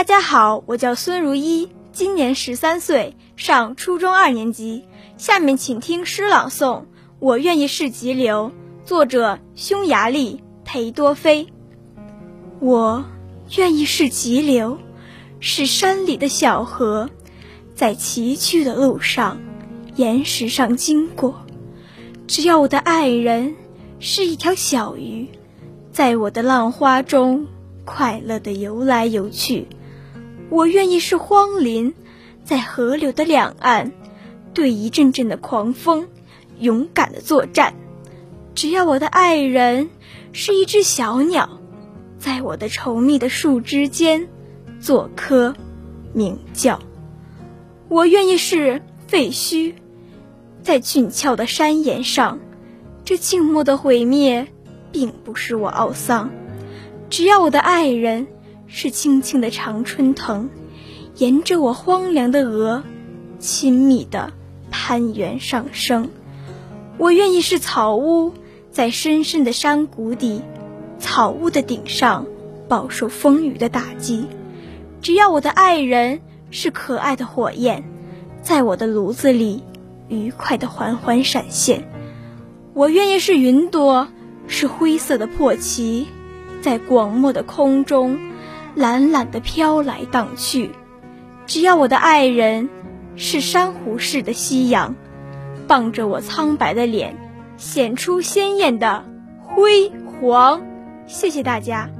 大家好，我叫孙如一，今年十三岁，上初中二年级。下面请听诗朗诵《我愿意是急流》，作者匈牙利裴多菲。我愿意是急流，是山里的小河，在崎岖的路上，岩石上经过。只要我的爱人是一条小鱼，在我的浪花中快乐地游来游去。我愿意是荒林，在河流的两岸，对一阵阵的狂风，勇敢的作战。只要我的爱人是一只小鸟，在我的稠密的树枝间，做棵鸣叫。我愿意是废墟，在峻峭的山岩上，这静默的毁灭，并不使我懊丧。只要我的爱人。是青青的常春藤，沿着我荒凉的额，亲密的攀援上升。我愿意是草屋，在深深的山谷底，草屋的顶上，饱受风雨的打击。只要我的爱人是可爱的火焰，在我的炉子里，愉快的缓缓闪现。我愿意是云朵，是灰色的破旗，在广漠的空中。懒懒地飘来荡去，只要我的爱人是珊瑚似的夕阳，傍着我苍白的脸，显出鲜艳的辉煌。谢谢大家。